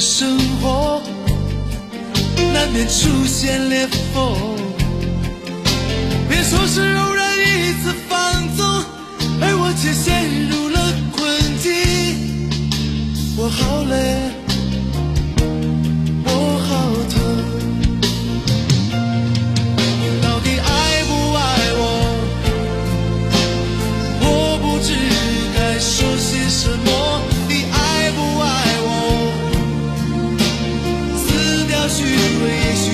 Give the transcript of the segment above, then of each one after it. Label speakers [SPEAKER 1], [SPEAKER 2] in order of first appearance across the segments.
[SPEAKER 1] 生活，难免出现裂缝。别说是偶然一次放纵，而我却陷入了困境。我好累。也许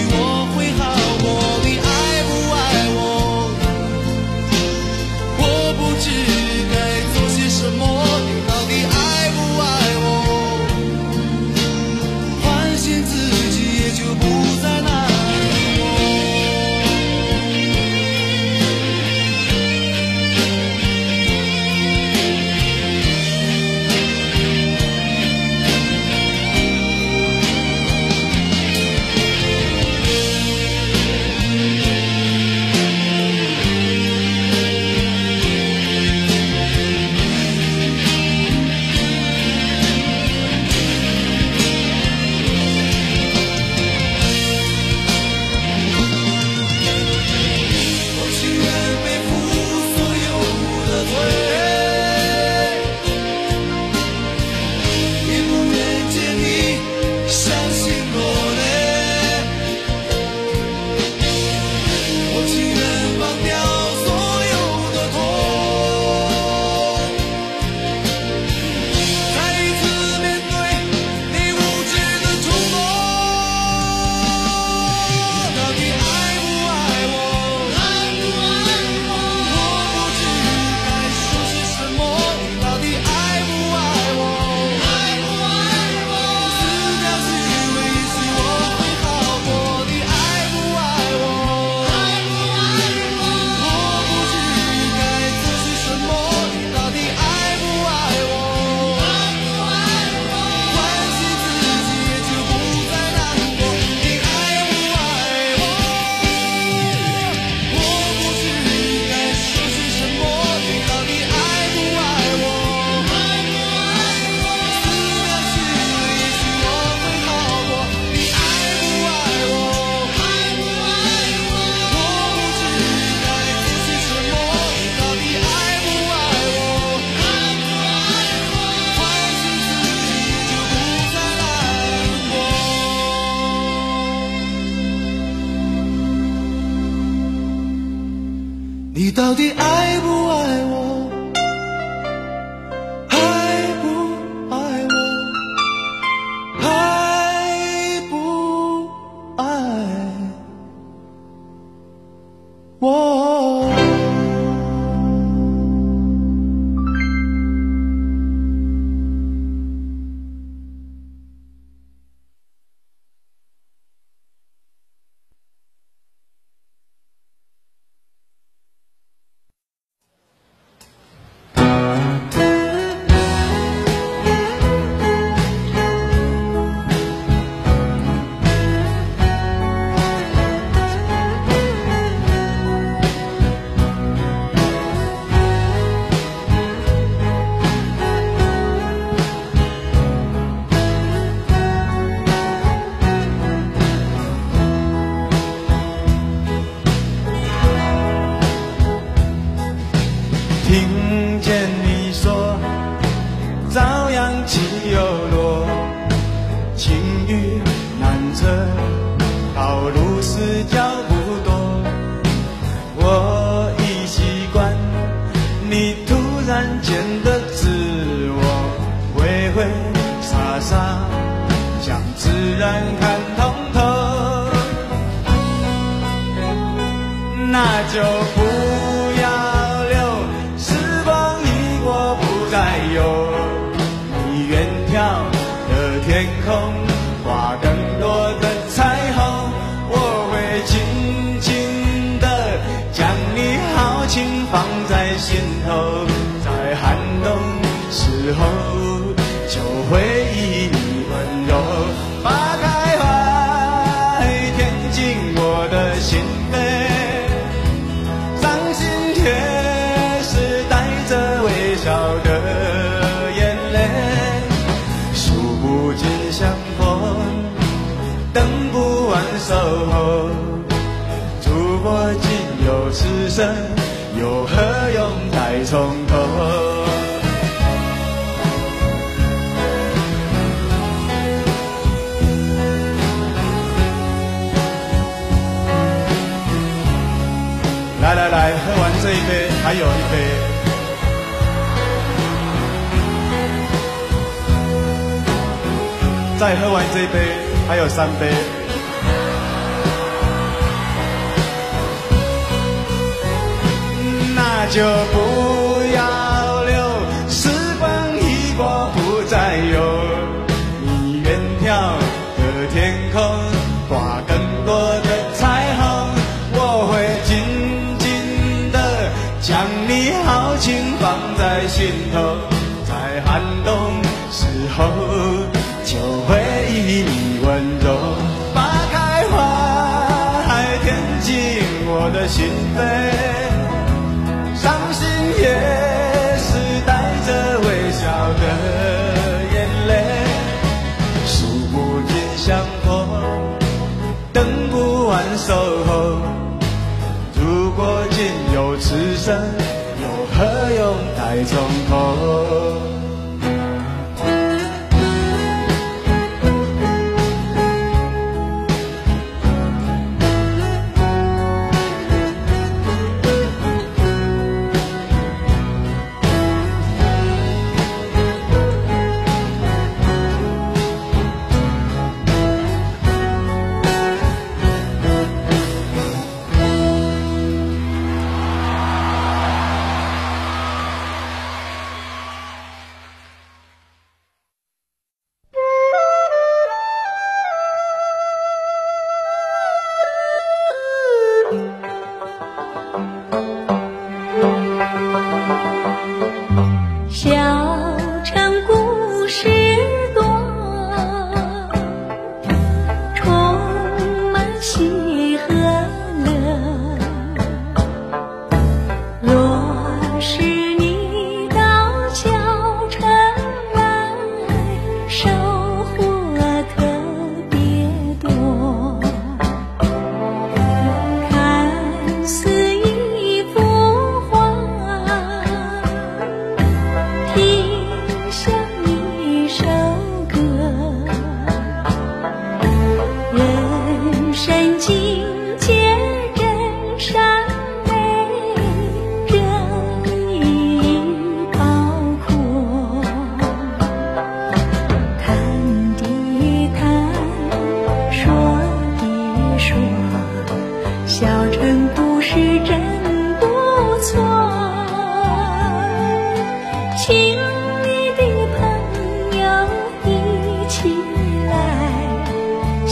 [SPEAKER 1] 你到底爱不爱我？爱不爱我？爱不爱我？
[SPEAKER 2] 又落，晴雨难测，道路是脚步多。我已习惯你突然间的自我，挥挥洒洒，将自然看通透，那就泪，伤心却是带着微笑的眼泪，数不尽相逢，等不完守候，如果仅有此生，又何用再从头？来，喝完这一杯，还有一杯。再喝完这一杯，还有三杯。那就不要心头，在寒冬时候就会以你温柔，花开花还填进我的心扉。伤心也是带着微笑的眼泪，数不尽相逢，等不完守候。如果仅有此生，再从头。
[SPEAKER 3] 头？小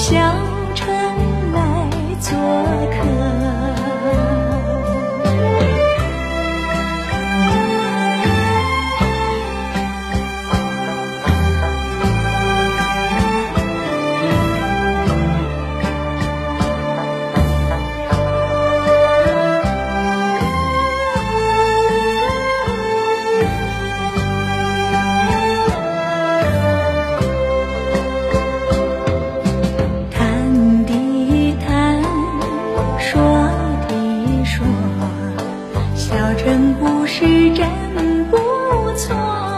[SPEAKER 3] 想。说，小城故事真不错。